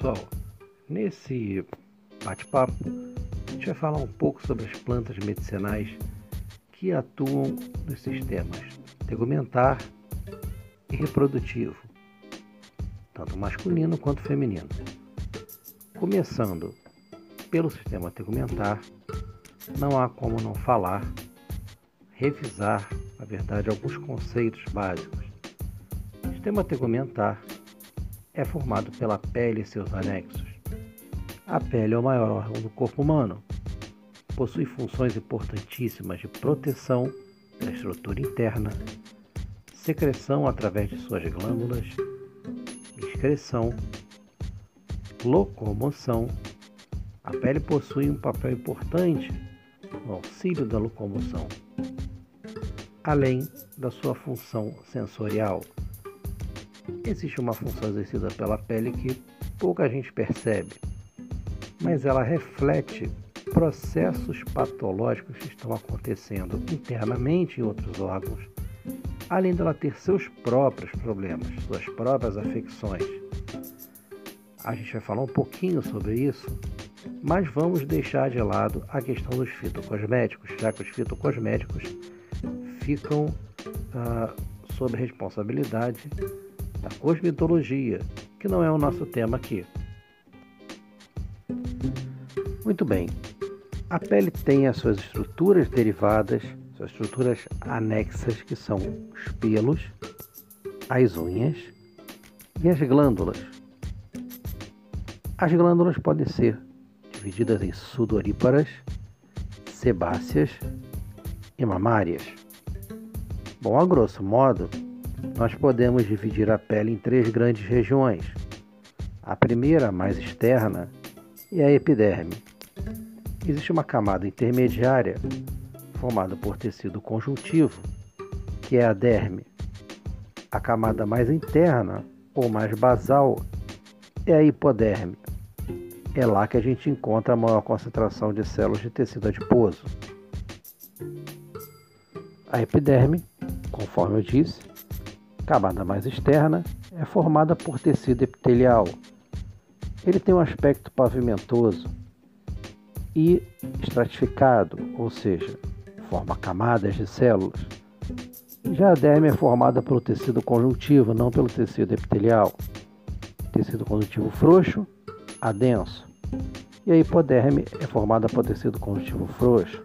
pessoal, nesse bate-papo a gente vai falar um pouco sobre as plantas medicinais que atuam nos sistemas tegumentar e reprodutivo, tanto masculino quanto feminino. Começando pelo sistema tegumentar, não há como não falar, revisar, na verdade, alguns conceitos básicos. O sistema tegumentar é formado pela pele e seus anexos. A pele é o maior órgão do corpo humano. Possui funções importantíssimas de proteção da estrutura interna, secreção através de suas glândulas, excreção, locomoção. A pele possui um papel importante no auxílio da locomoção, além da sua função sensorial existe uma função exercida pela pele que pouca gente percebe, mas ela reflete processos patológicos que estão acontecendo internamente em outros órgãos, além dela ter seus próprios problemas, suas próprias afecções. A gente vai falar um pouquinho sobre isso, mas vamos deixar de lado a questão dos fitocosméticos, já que os fitocosméticos ficam uh, sob responsabilidade da cosmetologia, que não é o nosso tema aqui. Muito bem, a pele tem as suas estruturas derivadas, suas estruturas anexas, que são os pelos, as unhas e as glândulas. As glândulas podem ser divididas em sudoríparas, sebáceas e mamárias. Bom, a grosso modo, nós podemos dividir a pele em três grandes regiões. A primeira, mais externa, é a epiderme. Existe uma camada intermediária formada por tecido conjuntivo, que é a derme. A camada mais interna ou mais basal é a hipoderme. É lá que a gente encontra a maior concentração de células de tecido adiposo. A epiderme, conforme eu disse, camada mais externa é formada por tecido epitelial. Ele tem um aspecto pavimentoso e estratificado, ou seja, forma camadas de células. Já a derme é formada pelo tecido conjuntivo, não pelo tecido epitelial. Tecido conjuntivo frouxo a denso. E a hipoderme é formada por tecido conjuntivo frouxo.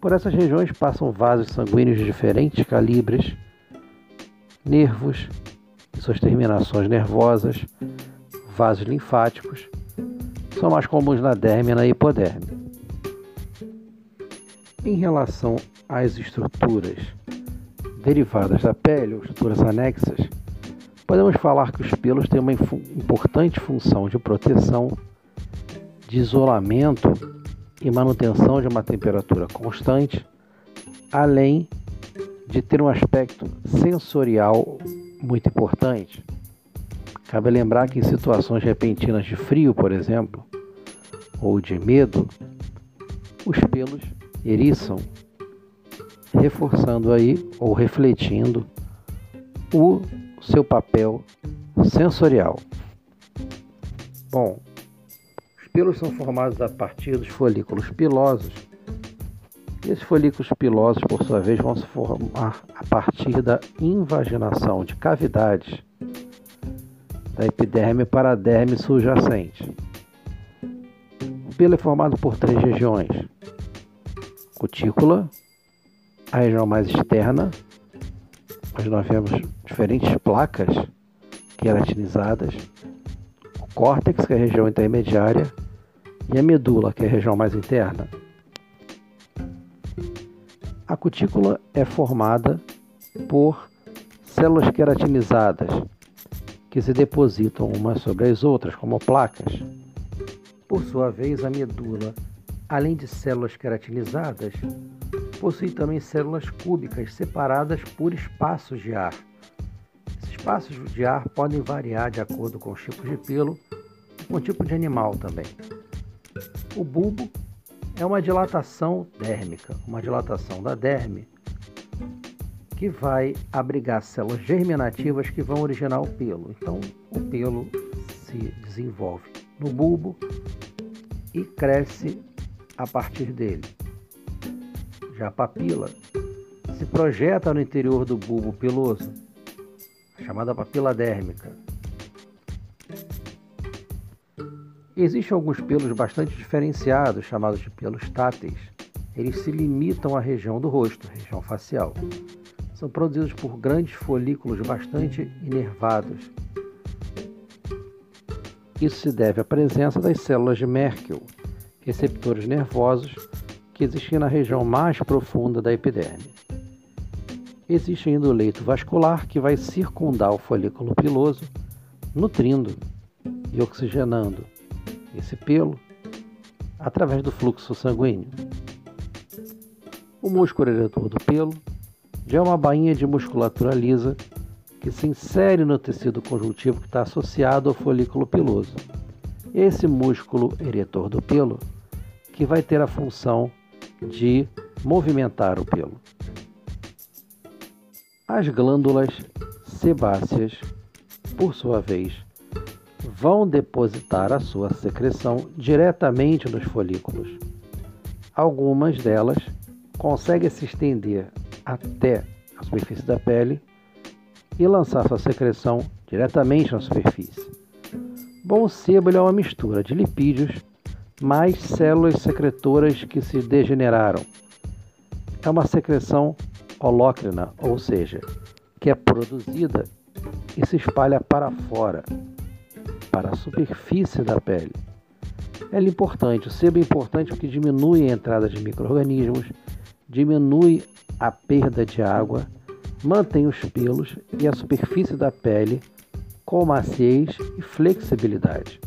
Por essas regiões passam vasos sanguíneos de diferentes calibres nervos e suas terminações nervosas, vasos linfáticos, são mais comuns na derme e na hipoderme. Em relação às estruturas derivadas da pele, ou estruturas anexas, podemos falar que os pelos têm uma importante função de proteção, de isolamento e manutenção de uma temperatura constante, além de ter um aspecto sensorial muito importante. Cabe lembrar que em situações repentinas de frio, por exemplo, ou de medo, os pelos eriçam, reforçando aí ou refletindo o seu papel sensorial. Bom, os pelos são formados a partir dos folículos pilosos esses folículos pilosos, por sua vez, vão se formar a partir da invaginação de cavidades da epiderme para a derme subjacente. O pelo é formado por três regiões: cutícula, a região mais externa, onde nós vemos diferentes placas queratinizadas, o córtex, que é a região intermediária, e a medula, que é a região mais interna. A cutícula é formada por células queratinizadas que se depositam umas sobre as outras como placas. Por sua vez, a medula, além de células queratinizadas, possui também células cúbicas separadas por espaços de ar. Esses espaços de ar podem variar de acordo com os tipos de pelo e com o tipo de animal também. O bulbo é uma dilatação dérmica, uma dilatação da derme, que vai abrigar células germinativas que vão originar o pelo. Então, o pelo se desenvolve no bulbo e cresce a partir dele. Já a papila se projeta no interior do bulbo piloso, chamada papila dérmica. Existem alguns pelos bastante diferenciados, chamados de pelos táteis. Eles se limitam à região do rosto, região facial. São produzidos por grandes folículos bastante inervados. Isso se deve à presença das células de Merkel, receptores nervosos que existem na região mais profunda da epiderme. Existe ainda o leito vascular que vai circundar o folículo piloso, nutrindo e oxigenando esse pelo através do fluxo sanguíneo. O músculo eretor do pelo já é uma bainha de musculatura lisa que se insere no tecido conjuntivo que está associado ao folículo piloso. Esse músculo eretor do pelo que vai ter a função de movimentar o pelo. As glândulas sebáceas, por sua vez, vão depositar a sua secreção diretamente nos folículos. Algumas delas conseguem se estender até a superfície da pele e lançar sua secreção diretamente na superfície. Bom sebo é uma mistura de lipídios mais células secretoras que se degeneraram. É uma secreção holócrina, ou seja, que é produzida e se espalha para fora, para a superfície da pele. Ela é importante, o sebo é importante porque diminui a entrada de micro-organismos, diminui a perda de água, mantém os pelos e a superfície da pele com maciez e flexibilidade.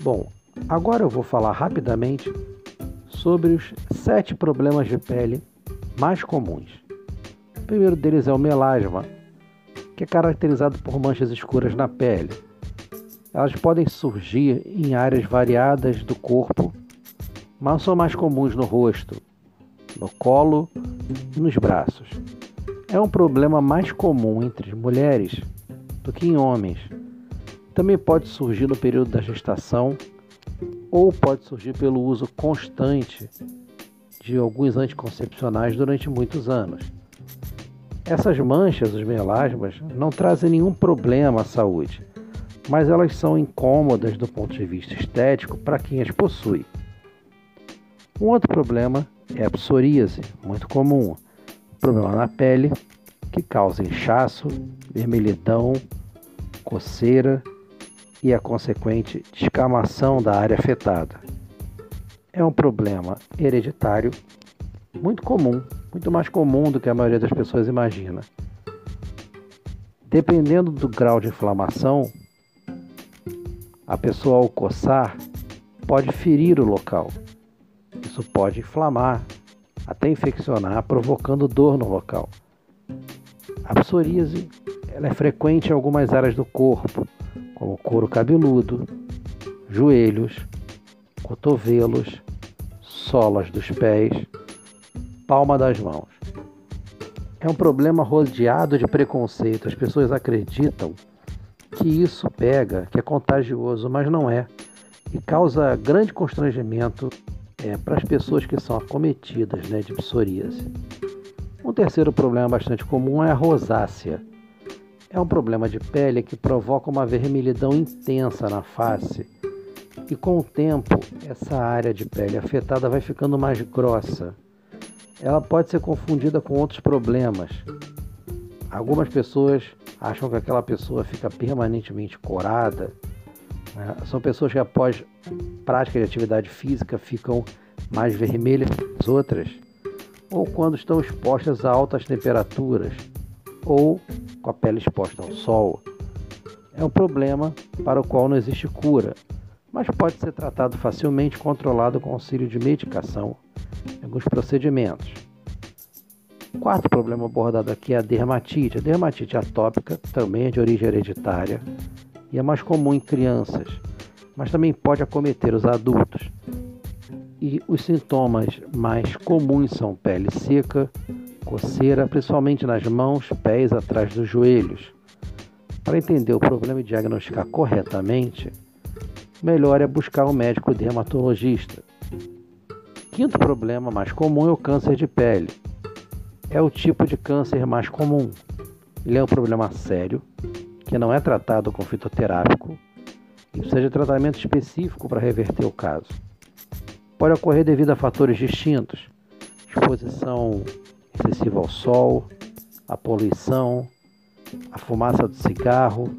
Bom, agora eu vou falar rapidamente sobre os sete problemas de pele mais comuns. O primeiro deles é o melasma, que é caracterizado por manchas escuras na pele. Elas podem surgir em áreas variadas do corpo, mas são mais comuns no rosto, no colo e nos braços. É um problema mais comum entre mulheres do que em homens. Também pode surgir no período da gestação ou pode surgir pelo uso constante de alguns anticoncepcionais durante muitos anos. Essas manchas, os melasmas, não trazem nenhum problema à saúde, mas elas são incômodas do ponto de vista estético para quem as possui. Um outro problema é a psoríase, muito comum, problema na pele que causa inchaço, vermelhidão, coceira e a consequente descamação da área afetada. É um problema hereditário muito comum, muito mais comum do que a maioria das pessoas imagina. Dependendo do grau de inflamação, a pessoa ao coçar pode ferir o local. Isso pode inflamar, até infeccionar, provocando dor no local. A psoríase ela é frequente em algumas áreas do corpo, como couro cabeludo, joelhos, cotovelos, solas dos pés, palma das mãos. É um problema rodeado de preconceito. As pessoas acreditam que isso pega, que é contagioso, mas não é. E causa grande constrangimento é, para as pessoas que são acometidas né, de psoríase. Um terceiro problema bastante comum é a rosácea é um problema de pele que provoca uma vermelhidão intensa na face. E com o tempo, essa área de pele afetada vai ficando mais grossa. Ela pode ser confundida com outros problemas. Algumas pessoas acham que aquela pessoa fica permanentemente corada. Né? São pessoas que após prática de atividade física ficam mais vermelhas que as outras, ou quando estão expostas a altas temperaturas, ou com a pele exposta ao sol. É um problema para o qual não existe cura, mas pode ser tratado facilmente controlado com auxílio de medicação alguns procedimentos. O quarto problema abordado aqui é a dermatite. A dermatite atópica também é de origem hereditária e é mais comum em crianças, mas também pode acometer os adultos. E os sintomas mais comuns são pele seca, coceira, principalmente nas mãos, pés, atrás dos joelhos. Para entender o problema e diagnosticar corretamente, melhor é buscar um médico dermatologista. Quinto problema mais comum é o câncer de pele. É o tipo de câncer mais comum. Ele é um problema sério, que não é tratado com fitoterápico e precisa de tratamento específico para reverter o caso. Pode ocorrer devido a fatores distintos: exposição excessiva ao sol, a poluição, a fumaça do cigarro.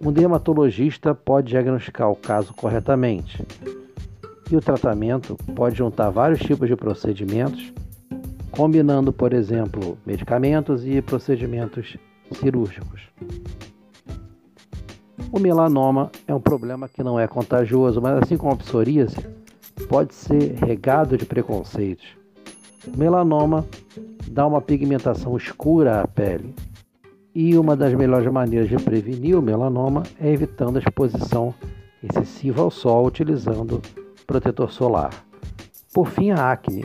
Um dermatologista pode diagnosticar o caso corretamente. E o tratamento pode juntar vários tipos de procedimentos, combinando, por exemplo, medicamentos e procedimentos cirúrgicos. O melanoma é um problema que não é contagioso, mas assim como a psoríase, pode ser regado de preconceitos. O melanoma dá uma pigmentação escura à pele. E uma das melhores maneiras de prevenir o melanoma é evitando a exposição excessiva ao sol utilizando protetor solar. Por fim, a acne.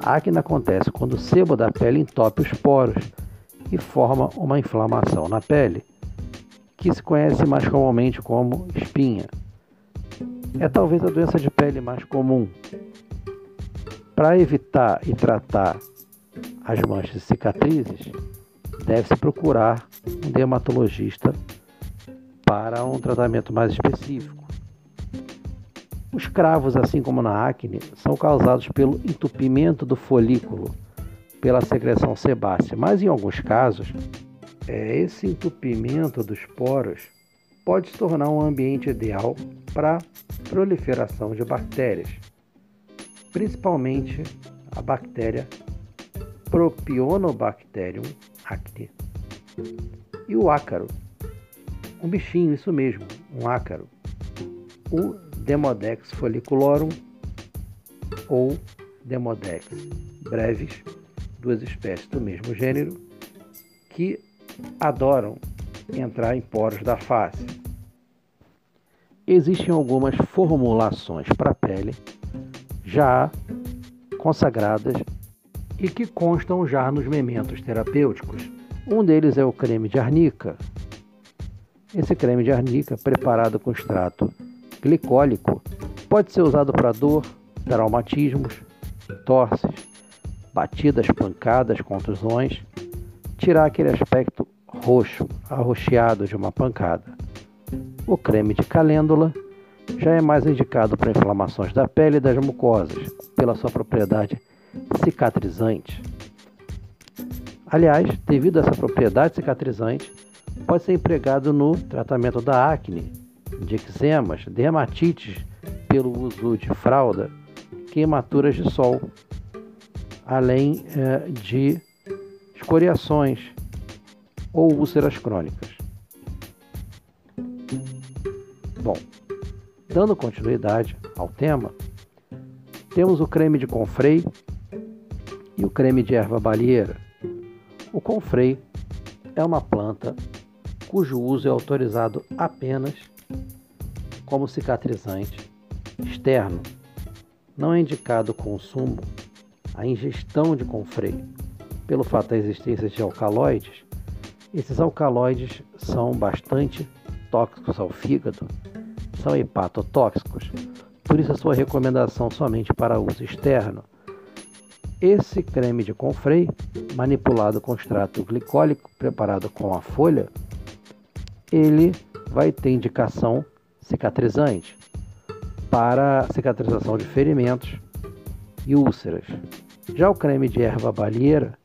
A acne acontece quando o sebo da pele entope os poros e forma uma inflamação na pele, que se conhece mais comumente como espinha. É talvez a doença de pele mais comum. Para evitar e tratar as manchas e cicatrizes, deve-se procurar um dermatologista para um tratamento mais específico. Os cravos, assim como na acne, são causados pelo entupimento do folículo, pela secreção sebácea, mas em alguns casos, é, esse entupimento dos poros pode se tornar um ambiente ideal para proliferação de bactérias, principalmente a bactéria Propionobacterium acne e o ácaro, um bichinho, isso mesmo, um ácaro, o Demodex folliculorum ou Demodex brevis, duas espécies do mesmo gênero, que adoram entrar em poros da face. Existem algumas formulações para a pele já consagradas e que constam já nos mementos terapêuticos. Um deles é o creme de arnica. Esse creme de arnica, preparado com extrato glicólico, pode ser usado para dor, traumatismos, torces, batidas, pancadas, contusões, tirar aquele aspecto roxo, arroxeado de uma pancada. O creme de calêndula já é mais indicado para inflamações da pele e das mucosas, pela sua propriedade cicatrizante. Aliás, devido a essa propriedade cicatrizante, pode ser empregado no tratamento da acne, de eczemas, dermatites pelo uso de fralda, queimaturas de sol, além eh, de escoriações ou úlceras crônicas. Bom, dando continuidade ao tema, temos o creme de confrei e o creme de erva balieira. O confrei é uma planta cujo uso é autorizado apenas como cicatrizante externo. Não é indicado o consumo, a ingestão de confrei, pelo fato da existência de alcaloides. Esses alcaloides são bastante tóxicos ao fígado, são hepatotóxicos, por isso a sua recomendação somente para uso externo esse creme de confrei, manipulado com extrato glicólico preparado com a folha, ele vai ter indicação cicatrizante para cicatrização de ferimentos e úlceras. Já o creme de erva balieira,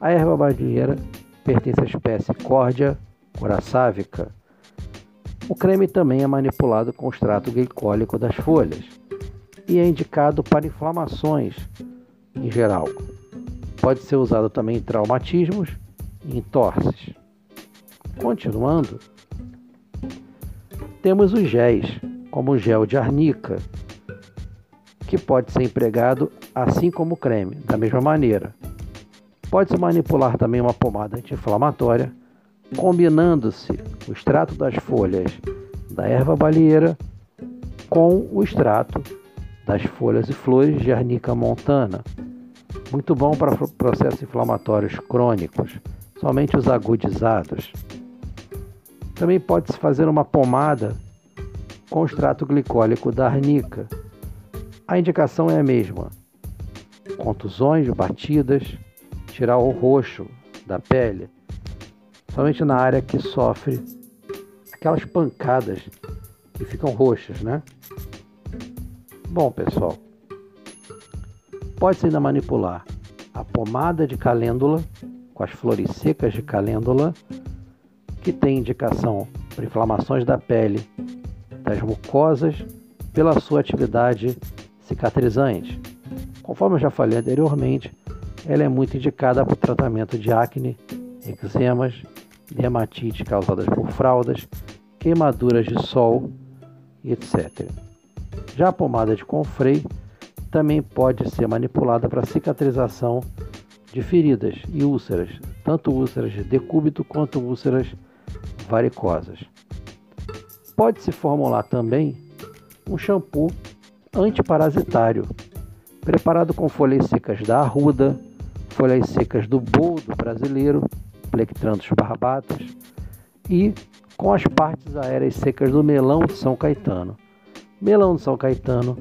a erva balieira pertence à espécie Cordia coraçávica. O creme também é manipulado com extrato glicólico das folhas e é indicado para inflamações em geral. Pode ser usado também em traumatismos e em torces. Continuando, temos os géis, como o gel de arnica, que pode ser empregado assim como o creme, da mesma maneira. Pode-se manipular também uma pomada anti-inflamatória, combinando-se o extrato das folhas da erva balieira com o extrato das folhas e flores de arnica montana. Muito bom para processos inflamatórios crônicos, somente os agudizados. Também pode-se fazer uma pomada com extrato glicólico da arnica. A indicação é a mesma: contusões, batidas, tirar o roxo da pele, somente na área que sofre aquelas pancadas que ficam roxas, né? Bom, pessoal, pode-se ainda manipular a pomada de calêndula com as flores secas de calêndula, que tem indicação para inflamações da pele, das mucosas, pela sua atividade cicatrizante. Conforme eu já falei anteriormente, ela é muito indicada para o tratamento de acne, eczemas, dermatite causadas por fraldas, queimaduras de sol, etc. Já a pomada de confrei também pode ser manipulada para cicatrização de feridas e úlceras, tanto úlceras de decúbito quanto úlceras varicosas. Pode-se formular também um shampoo antiparasitário, preparado com folhas secas da arruda, folhas secas do boldo brasileiro, Plectranthus barbatus, e com as partes aéreas secas do melão de São Caetano. Melão de São Caetano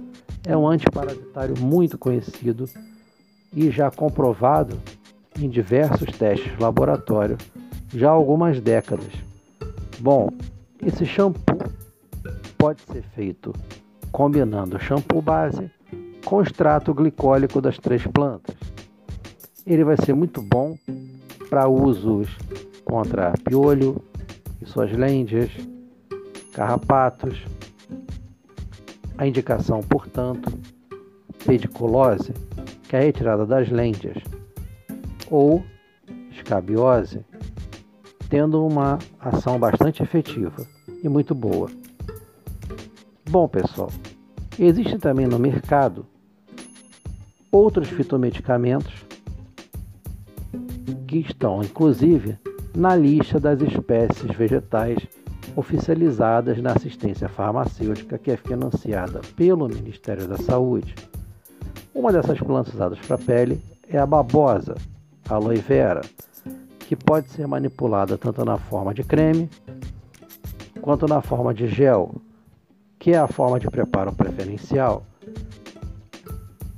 é um antiparasitário muito conhecido e já comprovado em diversos testes de laboratório já há algumas décadas. Bom, esse shampoo pode ser feito combinando shampoo base com extrato glicólico das três plantas. Ele vai ser muito bom para usos contra piolho e suas lêndias, carrapatos, a indicação, portanto, pediculose, que é a retirada das lêndias, ou escabiose, tendo uma ação bastante efetiva e muito boa. Bom, pessoal, existem também no mercado outros fitomedicamentos que estão, inclusive, na lista das espécies vegetais oficializadas na assistência farmacêutica que é financiada pelo Ministério da Saúde. Uma dessas plantas usadas para a pele é a babosa, aloe vera, que pode ser manipulada tanto na forma de creme quanto na forma de gel, que é a forma de preparo preferencial.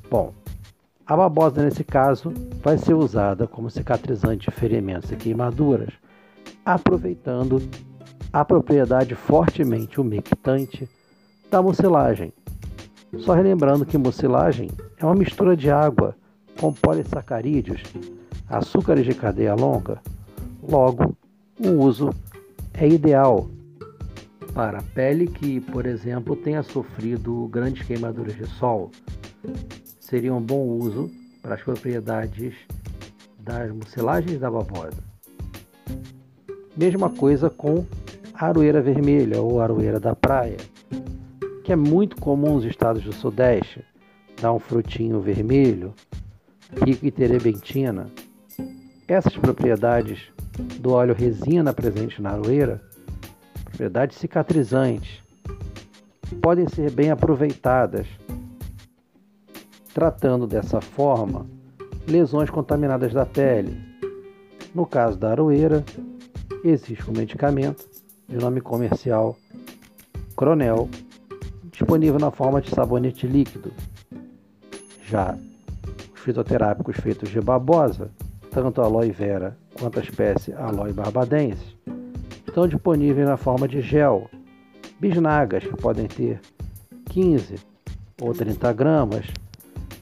Bom, a babosa nesse caso vai ser usada como cicatrizante de ferimentos e queimaduras, aproveitando a propriedade fortemente umectante da mucilagem. Só relembrando que mucilagem é uma mistura de água com polissacarídeos, açúcares de cadeia longa. Logo, o uso é ideal para a pele que, por exemplo, tenha sofrido grandes queimaduras de sol. Seria um bom uso para as propriedades das mucilagens da babosa. Mesma coisa com aroeira vermelha ou aroeira da praia, que é muito comum nos estados do Sudeste, dá um frutinho vermelho, rico em terebentina. Essas propriedades do óleo resina presente na aroeira, propriedades cicatrizantes, podem ser bem aproveitadas, tratando dessa forma lesões contaminadas da pele. No caso da aroeira, existe um medicamento de nome comercial Cronel, disponível na forma de sabonete líquido. Já os fitoterápicos feitos de babosa, tanto a aloe vera quanto a espécie aloe barbadense, estão disponíveis na forma de gel. Bisnagas, que podem ter 15 ou 30 gramas,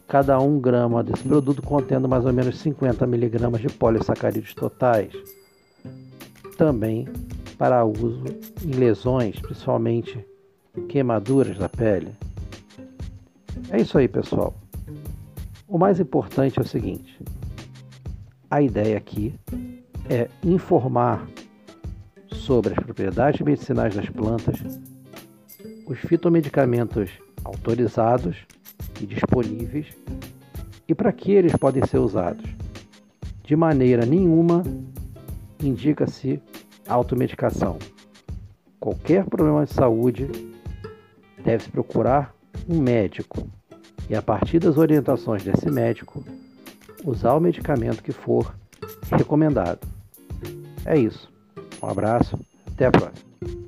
cada 1 grama desse produto contendo mais ou menos 50 miligramas de polissacarídeos totais. Também para uso em lesões, principalmente queimaduras da pele. É isso aí, pessoal. O mais importante é o seguinte: a ideia aqui é informar sobre as propriedades medicinais das plantas, os fitomedicamentos autorizados e disponíveis e para que eles podem ser usados. De maneira nenhuma indica-se automedicação. Qualquer problema de saúde deve-se procurar um médico e, a partir das orientações desse médico, usar o medicamento que for recomendado. É isso. Um abraço Até a próxima.